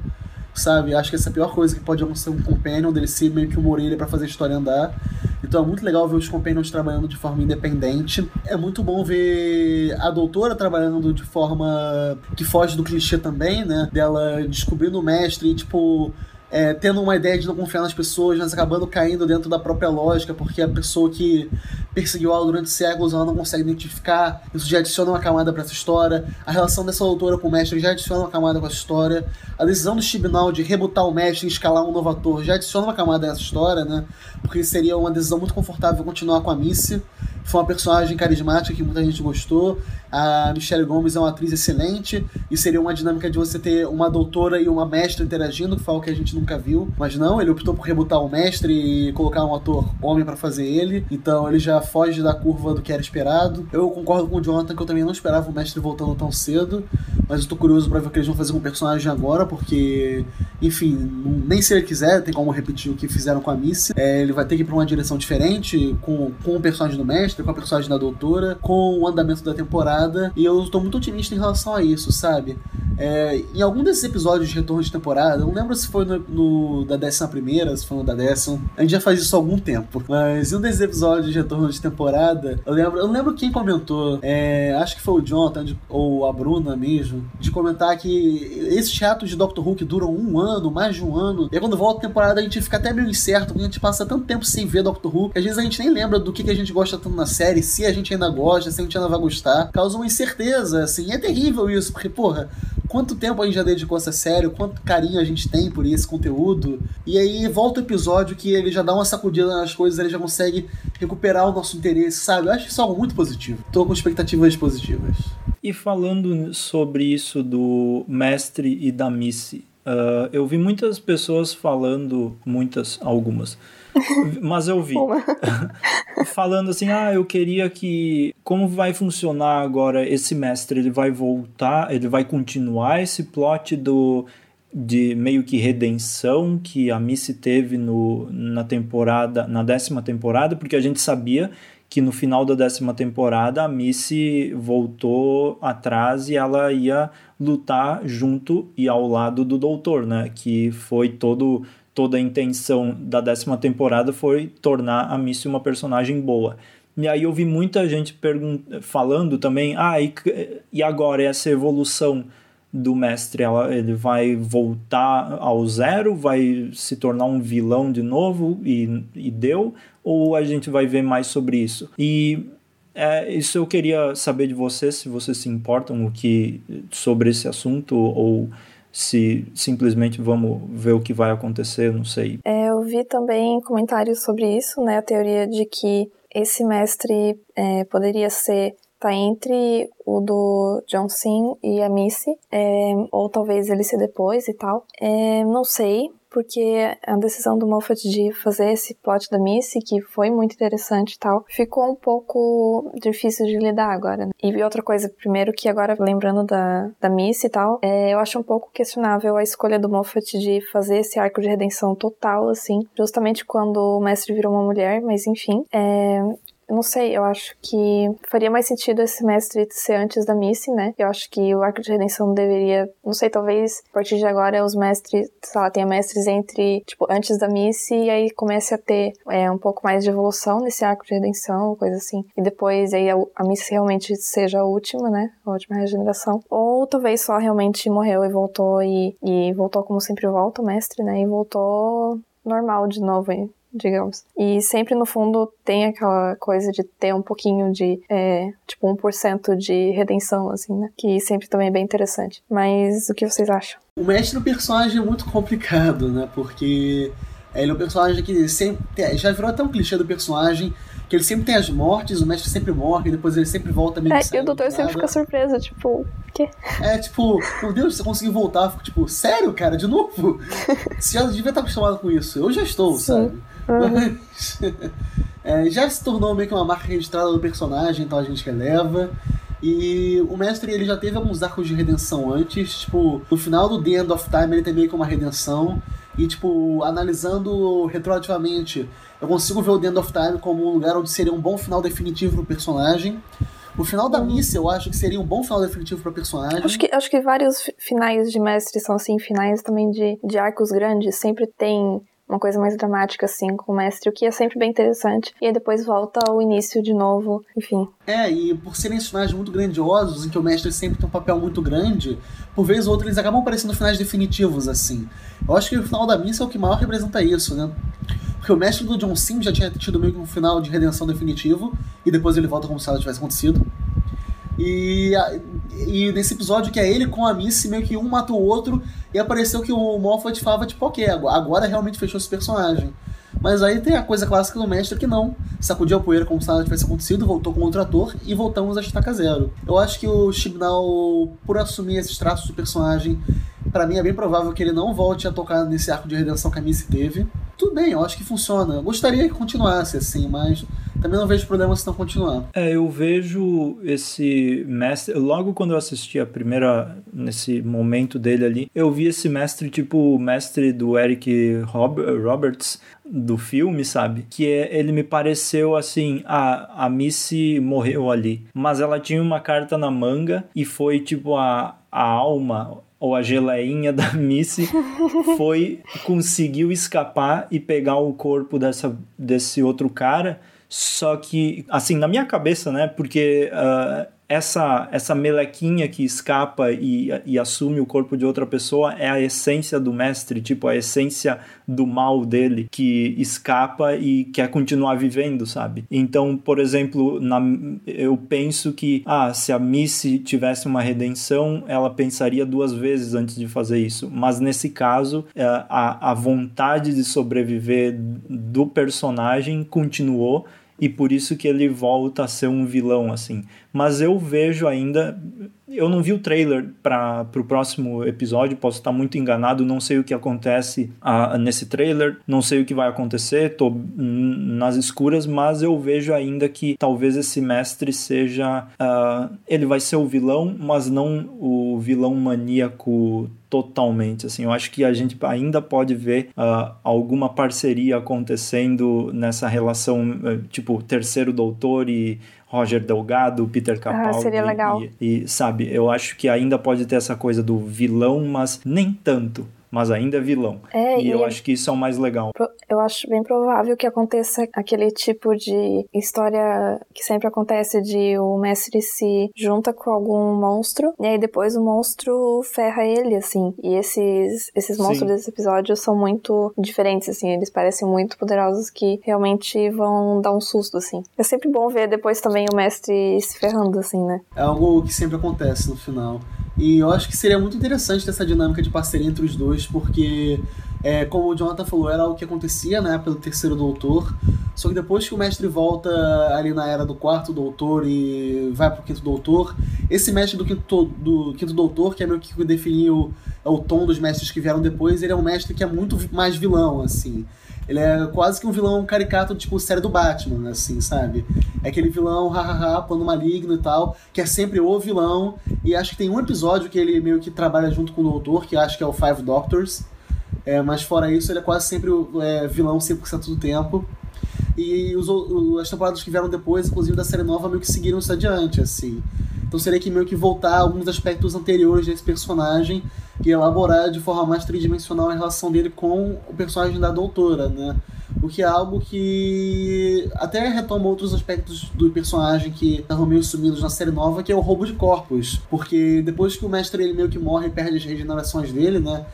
sabe? Acho que essa é a pior coisa que pode acontecer um companion dele ser meio que uma orelha para fazer a história andar. Então é muito legal ver os companions trabalhando de forma independente. É muito bom ver a doutora trabalhando de forma que foge do clichê também, né? Dela descobrindo o mestre e, tipo, é, tendo uma ideia de não confiar nas pessoas, mas acabando caindo dentro da própria lógica, porque a pessoa que perseguiu ela durante séculos ela não consegue identificar. Isso já adiciona uma camada para essa história. A relação dessa autora com o mestre já adiciona uma camada com essa história. A decisão do Chibnall de rebutar o mestre e escalar um novo ator já adiciona uma camada nessa história, né? Porque seria uma decisão muito confortável continuar com a Missy. Foi uma personagem carismática que muita gente gostou. A Michelle Gomes é uma atriz excelente e seria uma dinâmica de você ter uma doutora e uma mestra interagindo, que foi algo que a gente nunca viu. Mas não, ele optou por rebutar o mestre e colocar um ator homem para fazer ele. Então ele já foge da curva do que era esperado. Eu concordo com o Jonathan que eu também não esperava o mestre voltando tão cedo, mas eu tô curioso para ver o que eles vão fazer com o personagem agora, porque, enfim, nem se ele quiser, tem como repetir o que fizeram com a Missy. É, ele vai ter que ir pra uma direção diferente com, com o personagem do mestre com a personagem da doutora, com o andamento da temporada, e eu tô muito otimista em relação a isso, sabe? É, em algum desses episódios de retorno de temporada, não lembro se foi no, no da décima primeira, se foi no da décima. A gente já faz isso há algum tempo. Mas em um desses episódios de retorno de temporada, eu lembro, eu lembro quem comentou. É, acho que foi o Jonathan ou a Bruna mesmo, de comentar que esses teatros de Doctor Who que duram um ano, mais de um ano, e quando volta a temporada a gente fica até meio incerto, porque a gente passa tanto tempo sem ver Doctor Who, que às vezes a gente nem lembra do que, que a gente gosta tanto na série, se a gente ainda gosta, se a gente ainda vai gostar. Causa uma incerteza, assim. É terrível isso, porque, porra, quanto tempo a gente já dedicou a essa série, quanto carinho a gente tem por esse conteúdo. E aí volta o episódio que ele já dá uma sacudida nas coisas, ele já consegue recuperar o nosso interesse, sabe? Eu acho isso algo muito positivo. Tô com expectativas positivas. E falando sobre isso do mestre e da Missy, uh, eu vi muitas pessoas falando, muitas, algumas, mas eu vi. Falando assim, ah, eu queria que. Como vai funcionar agora esse mestre? Ele vai voltar, ele vai continuar esse plot do. De meio que redenção que a Missy teve no, na temporada, na décima temporada, porque a gente sabia que no final da décima temporada a Missy voltou atrás e ela ia lutar junto e ao lado do doutor, né? Que foi todo toda a intenção da décima temporada foi tornar a Missy uma personagem boa. E aí eu vi muita gente falando também, ah, e, e agora essa evolução do mestre, ela, ele vai voltar ao zero, vai se tornar um vilão de novo e, e deu, ou a gente vai ver mais sobre isso? E é, isso eu queria saber de vocês, se vocês se importam o que, sobre esse assunto, ou se simplesmente vamos ver o que vai acontecer, não sei. É, eu vi também comentários sobre isso, né? A teoria de que esse mestre é, poderia ser tá entre o do John Sim e a Missy, é, ou talvez ele ser depois e tal. É, não sei, porque a decisão do Moffat de fazer esse plot da Missy, que foi muito interessante e tal, ficou um pouco difícil de lidar agora. Né? E outra coisa, primeiro que agora, lembrando da, da Missy e tal, é, eu acho um pouco questionável a escolha do Moffat de fazer esse arco de redenção total, assim, justamente quando o mestre virou uma mulher, mas enfim. É, não sei, eu acho que faria mais sentido esse mestre ser antes da Missy, né? Eu acho que o arco de redenção deveria, não sei, talvez a partir de agora os mestres, sei lá, tenha mestres entre, tipo, antes da Missy e aí comece a ter é, um pouco mais de evolução nesse arco de redenção, coisa assim. E depois aí a, a Missy realmente seja a última, né? A última regeneração. Ou talvez só realmente morreu e voltou e, e voltou como sempre volta o mestre, né? E voltou normal de novo digamos. E sempre no fundo tem aquela coisa de ter um pouquinho de, é, tipo, 1% de redenção, assim, né? Que sempre também é bem interessante. Mas o que vocês acham? O mestre do personagem é muito complicado, né? Porque ele é um personagem que sempre. Já virou até um clichê do personagem. Que ele sempre tem as mortes, o mestre sempre morre, depois ele sempre volta meio É, e o doutor sempre fica surpreso, tipo, o quê? É, tipo, meu Deus, você conseguiu voltar. Fico, tipo, sério, cara, de novo? Você já devia estar acostumado com isso. Eu já estou, Sim. sabe? Uhum. Mas, é, já se tornou meio que uma marca registrada do personagem, então a gente releva. E o mestre ele já teve alguns arcos de redenção antes, tipo, no final do The End of Time ele tem meio que uma redenção. E, tipo, analisando retroativamente, eu consigo ver o The End of Time como um lugar onde seria um bom final definitivo pro personagem. O final da missa eu acho que seria um bom final definitivo pro personagem. Acho que, acho que vários finais de mestre são assim, finais também de, de arcos grandes, sempre tem uma coisa mais dramática, assim, com o mestre, o que é sempre bem interessante. E aí depois volta ao início de novo, enfim. É, e por serem personagens muito grandiosos, em que o mestre sempre tem um papel muito grande, por vez ou outra eles acabam parecendo finais definitivos, assim. Eu acho que o final da missa é o que maior representa isso, né? Porque o mestre do John Sim já tinha tido meio que um final de redenção definitivo, e depois ele volta como se nada tivesse acontecido. E, e nesse episódio que é ele com a Missy, meio que um mata o outro, e apareceu que o Moffat falava, tipo, ok, agora realmente fechou esse personagem. Mas aí tem a coisa clássica do mestre que não. Sacudiu a poeira como se nada tivesse acontecido, voltou com outro ator e voltamos a estaca zero. Eu acho que o Chibnall, por assumir esses traços do personagem, para mim é bem provável que ele não volte a tocar nesse arco de redenção que a Missy teve. Tudo bem, eu acho que funciona. Eu gostaria que continuasse assim, mas também não vejo problema se não continuar. É, eu vejo esse mestre. Logo quando eu assisti a primeira. Nesse momento dele ali, eu vi esse mestre, tipo o mestre do Eric Roberts do filme, sabe? Que é, ele me pareceu assim: a, a Missy morreu ali, mas ela tinha uma carta na manga e foi tipo a, a alma ou a geleinha da Missy foi conseguiu escapar e pegar o corpo dessa, desse outro cara. Só que, assim, na minha cabeça, né? Porque uh, essa, essa melequinha que escapa e, e assume o corpo de outra pessoa é a essência do mestre, tipo, a essência do mal dele, que escapa e quer continuar vivendo, sabe? Então, por exemplo, na, eu penso que, ah, se a Missy tivesse uma redenção, ela pensaria duas vezes antes de fazer isso. Mas nesse caso, é, a, a vontade de sobreviver do personagem continuou e por isso que ele volta a ser um vilão assim. Mas eu vejo ainda, eu não vi o trailer para o próximo episódio, posso estar muito enganado, não sei o que acontece uh, nesse trailer, não sei o que vai acontecer, tô nas escuras, mas eu vejo ainda que talvez esse mestre seja, uh, ele vai ser o vilão, mas não o vilão maníaco totalmente. Assim, eu acho que a gente ainda pode ver uh, alguma parceria acontecendo nessa relação, uh, tipo, terceiro doutor e Roger Delgado, Peter Capaldi. Ah, seria legal. E, e, sabe, eu acho que ainda pode ter essa coisa do vilão, mas nem tanto mas ainda é vilão. É, e, e eu acho que isso é o mais legal. Eu acho bem provável que aconteça aquele tipo de história que sempre acontece de o mestre se junta com algum monstro e aí depois o monstro ferra ele, assim. E esses, esses monstros Sim. desse episódio são muito diferentes, assim. Eles parecem muito poderosos que realmente vão dar um susto, assim. É sempre bom ver depois também o mestre se ferrando, assim, né? É algo que sempre acontece no final. E eu acho que seria muito interessante ter essa dinâmica de parceria entre os dois, porque, é, como o Jonathan falou, era o que acontecia época do terceiro doutor. Só que depois que o mestre volta ali na era do quarto doutor e vai pro quinto doutor, esse mestre do quinto, do quinto doutor, que é meio que definiu o tom dos mestres que vieram depois, ele é um mestre que é muito mais vilão, assim. Ele é quase que um vilão caricato, tipo, série do Batman, assim, sabe? É aquele vilão, hahaha, plano maligno e tal, que é sempre o vilão. E acho que tem um episódio que ele meio que trabalha junto com o Doutor, que acho que é o Five Doctors. É, mas fora isso, ele é quase sempre o é, vilão 100% do tempo. E os, as temporadas que vieram depois, inclusive da série nova, meio que seguiram isso adiante, assim. Então seria que meio que voltar alguns aspectos anteriores desse personagem e elaborar de forma mais tridimensional a relação dele com o personagem da doutora, né? O que é algo que até retoma outros aspectos do personagem que estavam meio sumidos na série nova, que é o roubo de corpos. Porque depois que o mestre ele meio que morre e perde as regenerações dele, né?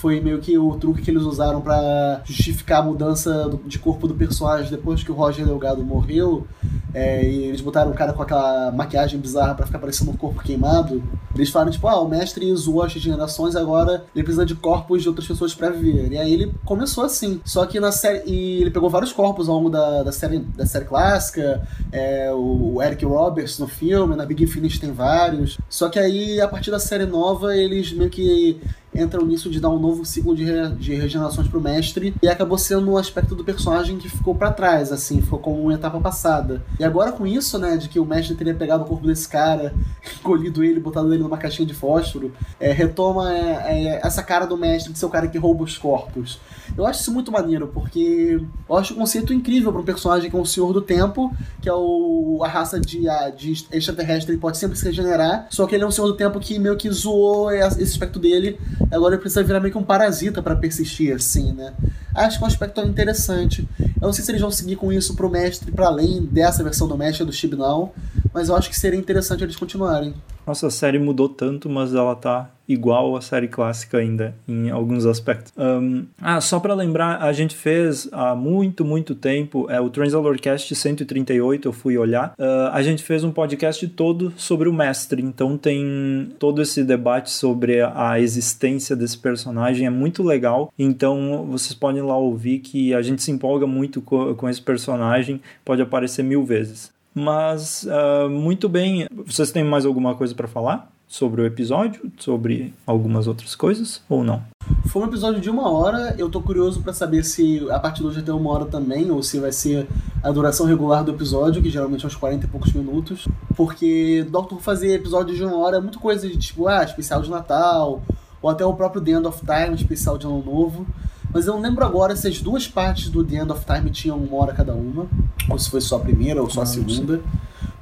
Foi meio que o truque que eles usaram para justificar a mudança de corpo do personagem depois que o Roger Delgado morreu. É, e eles botaram o cara com aquela maquiagem bizarra para ficar parecendo um corpo queimado. Eles falaram, tipo, ah, o mestre zoou as regenerações, agora ele precisa de corpos de outras pessoas para viver. E aí ele começou assim. Só que na série. E ele pegou vários corpos ao longo da, da, série, da série clássica. É, o Eric Roberts no filme, na Big Finish tem vários. Só que aí, a partir da série nova, eles meio que entram nisso de dar um novo ciclo de, re, de regenerações pro mestre e acabou sendo um aspecto do personagem que ficou para trás, assim, ficou como uma etapa passada. E agora com isso, né, de que o mestre teria pegado o corpo desse cara, encolhido ele, botado ele numa caixinha de fósforo, é, retoma é, é, essa cara do mestre de ser o cara que rouba os corpos. Eu acho isso muito maneiro, porque eu acho um conceito incrível para um personagem que é o Senhor do Tempo, que é o, a raça de, a, de extraterrestre, ele pode sempre se regenerar, só que ele é um Senhor do Tempo que meio que zoou esse aspecto dele agora ele precisa virar meio que um parasita para persistir, assim, né? Acho que é um aspecto interessante. Eu não sei se eles vão seguir com isso pro mestre, para além dessa versão do mestre do Chib não, mas eu acho que seria interessante eles continuarem. Nossa, a série mudou tanto, mas ela tá igual à série clássica ainda, em alguns aspectos. Um, ah, só para lembrar, a gente fez há muito, muito tempo, é o Transalorcast 138, eu fui olhar, uh, a gente fez um podcast todo sobre o mestre, então tem todo esse debate sobre a existência desse personagem, é muito legal, então vocês podem lá ouvir que a gente se empolga muito com, com esse personagem, pode aparecer mil vezes. Mas, uh, muito bem, vocês têm mais alguma coisa para falar? Sobre o episódio, sobre algumas outras coisas ou não? Foi um episódio de uma hora. Eu tô curioso para saber se a partir de hoje vai ter uma hora também, ou se vai ser a duração regular do episódio, que geralmente é uns 40 e poucos minutos. Porque Doctor fazer episódio de uma hora é muita coisa de tipo, ah, especial de Natal, ou até o próprio The End of Time, especial de Ano Novo. Mas eu não lembro agora se as duas partes do The End of Time tinham uma hora cada uma, ou se foi só a primeira ou só a segunda.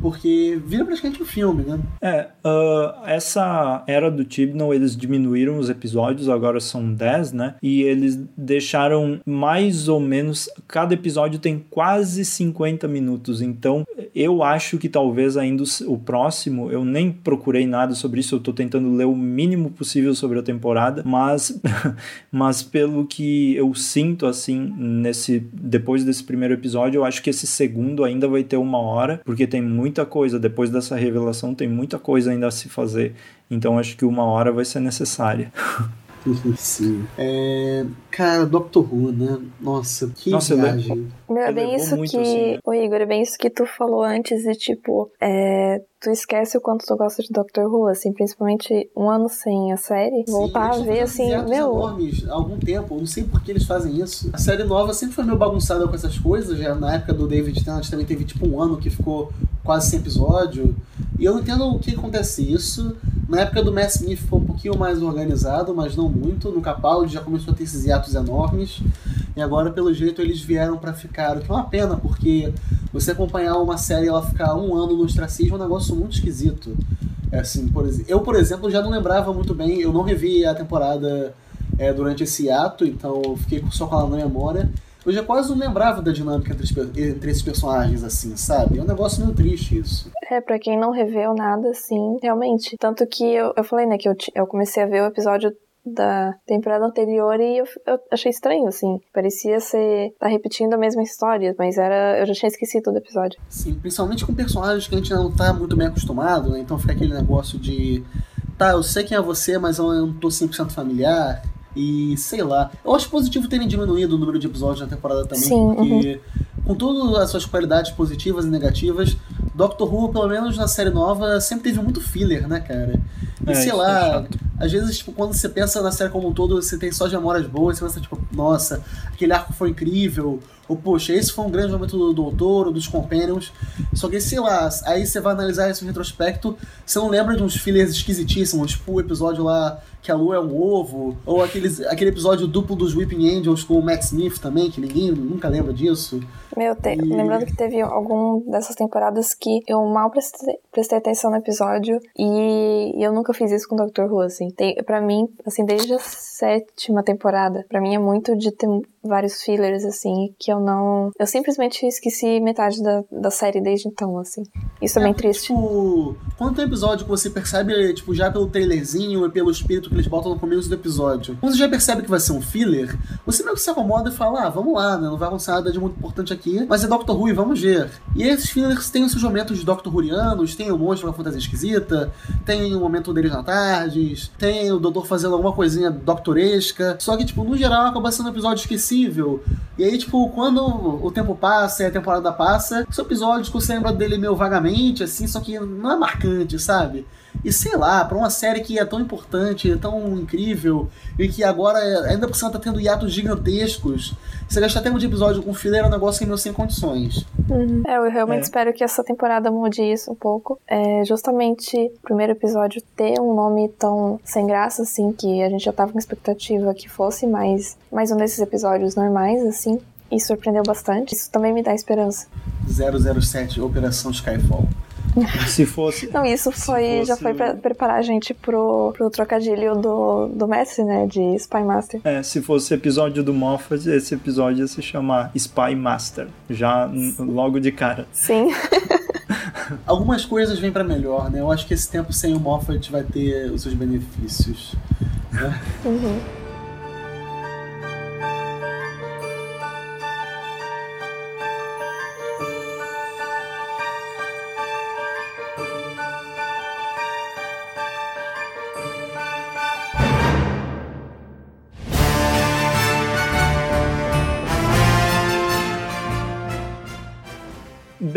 Porque vira praticamente um filme, né? É, uh, essa era do Tibnall, eles diminuíram os episódios, agora são 10, né? E eles deixaram mais ou menos. Cada episódio tem quase 50 minutos, então eu acho que talvez ainda o próximo, eu nem procurei nada sobre isso, eu tô tentando ler o mínimo possível sobre a temporada, mas, mas pelo que eu sinto assim, nesse depois desse primeiro episódio, eu acho que esse segundo ainda vai ter uma hora, porque tem muita coisa, depois dessa revelação tem muita coisa ainda a se fazer. Então acho que uma hora vai ser necessária. Sim. É, cara, Doctor Who, né? Nossa, que Nossa, viagem. Meu, é bem isso que. Assim, Ô, Igor, é bem isso que tu falou antes de tipo. É, tu esquece o quanto tu gosta de Doctor Who, assim, principalmente um ano sem a série. Sim, voltar a ver, assim, meu. enormes há algum tempo, não sei por que eles fazem isso. A série nova sempre foi meio bagunçada com essas coisas. Já na época do David Tennant também teve tipo um ano que ficou quase sem episódio. E eu entendo o que acontece isso. Na época do Matt Smith foi um pouquinho mais organizado, mas não muito. No Capaldi já começou a ter esses hiatos enormes. E agora, pelo jeito, eles vieram para ficar. O que é uma pena, porque você acompanhar uma série e ela ficar um ano no ostracismo é um negócio muito esquisito. É assim, por eu, por exemplo, já não lembrava muito bem. Eu não revi a temporada é, durante esse ato, então eu fiquei só com ela na memória eu já quase não lembrava da dinâmica entre, entre esses personagens, assim, sabe? É um negócio meio triste isso. É, pra quem não reveu nada, assim, realmente. Tanto que eu, eu falei, né, que eu, eu comecei a ver o episódio da temporada anterior e eu, eu, achei estranho, assim. Parecia ser. tá repetindo a mesma história, mas era. Eu já tinha esquecido do episódio. Sim, principalmente com personagens que a gente não tá muito bem acostumado, né? Então fica aquele negócio de. Tá, eu sei quem é você, mas eu não tô 100% familiar. E sei lá. Eu acho positivo terem diminuído o número de episódios na temporada também, Sim, porque uhum. com todas as suas qualidades positivas e negativas, Doctor Who, pelo menos na série nova, sempre teve muito filler, né, cara? E é, sei lá, é às vezes, tipo, quando você pensa na série como um todo, você tem só de memórias boas, você pensa, tipo, nossa, aquele arco foi incrível, ou, poxa, esse foi um grande momento do Doutor, ou dos Companions. Só que, sei lá, aí você vai analisar isso em retrospecto, você não lembra de uns fillers esquisitíssimos, tipo o episódio lá que a lua é um ovo, ou aqueles, aquele episódio duplo dos Weeping Angels com o Matt Smith também, que ninguém nunca lembra disso. Meu, te... e... lembrando que teve algum dessas temporadas que eu mal prestei, prestei atenção no episódio e eu nunca fiz isso com o Dr. Who, assim. Tem, pra mim, assim, desde a sétima temporada, pra mim é muito de ter vários fillers, assim, que eu não. Eu simplesmente esqueci metade da, da série desde então, assim. Isso é, é bem triste. Tipo, quando tem episódio que você percebe, tipo, já pelo trailerzinho e pelo espírito que eles botam no começo do episódio, quando você já percebe que vai ser um filler, você meio que se acomoda e fala, ah, vamos lá, né? Não vai acontecer nada de muito importante aqui, mas é Doctor Who e vamos ver. E esses fillers têm os seus momentos de Doctor Whoianos, tem o monstro com a fantasia esquisita, tem o momento deles na tardes, tem o doutor fazendo alguma coisinha doctoresca. Só que, tipo, no geral acaba sendo um episódio esquecível. E aí, tipo, quando o tempo passa e a temporada passa, são episódios que você lembra dele meio vagamente, assim, só que não é marcante, sabe? E sei lá, para uma série que é tão importante, tão incrível, e que agora ainda por cima tá tendo hiatos gigantescos, você gastar tempo de episódio com filler é um negócio que meio sem condições. Uhum. É, eu realmente é. espero que essa temporada mude isso um pouco. É justamente o primeiro episódio ter um nome tão sem graça, assim, que a gente já tava com expectativa que fosse mais, mais um desses episódios normais, assim. E surpreendeu bastante. Isso também me dá esperança. 007 Operação Skyfall. Se fosse. Não, isso foi, fosse... já foi pra preparar a gente pro, pro trocadilho do, do Messi, né? De Spy Master. É, se fosse episódio do Moffat, esse episódio ia se chamar Spy Master. Já logo de cara. Sim. Algumas coisas vêm para melhor, né? Eu acho que esse tempo sem o Moffat vai ter os seus benefícios. Né? Uhum.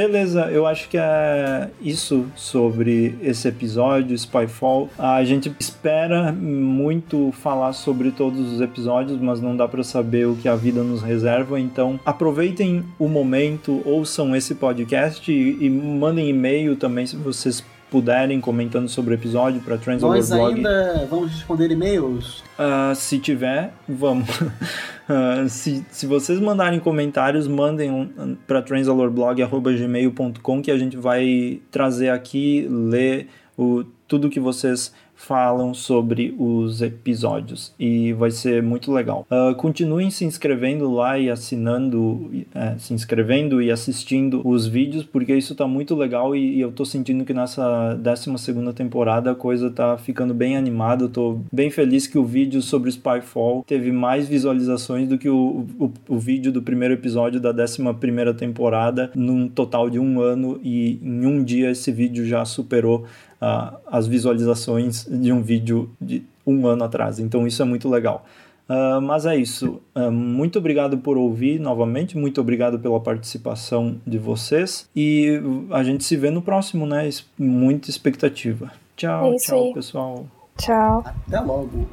Beleza, eu acho que é isso sobre esse episódio, Spyfall. A gente espera muito falar sobre todos os episódios, mas não dá para saber o que a vida nos reserva, então aproveitem o momento, ouçam esse podcast e, e mandem e-mail também se vocês puderem, comentando sobre o episódio para Nós Blog. ainda vamos responder e-mails? Uh, se tiver, vamos. uh, se, se vocês mandarem comentários, mandem um, para transalorblog.gmail.com que a gente vai trazer aqui, ler o, tudo que vocês falam sobre os episódios e vai ser muito legal. Uh, continuem se inscrevendo lá e assinando, é, se inscrevendo e assistindo os vídeos, porque isso tá muito legal e, e eu tô sentindo que nessa 12 segunda temporada a coisa tá ficando bem animada. Eu tô bem feliz que o vídeo sobre Spyfall teve mais visualizações do que o, o, o vídeo do primeiro episódio da 11 primeira temporada num total de um ano e em um dia esse vídeo já superou uh, as visualizações de um vídeo de um ano atrás. Então isso é muito legal. Uh, mas é isso. Uh, muito obrigado por ouvir novamente. Muito obrigado pela participação de vocês. E a gente se vê no próximo, né? Muita expectativa. Tchau, é tchau, aí. pessoal. Tchau. Até logo.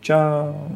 Tchau.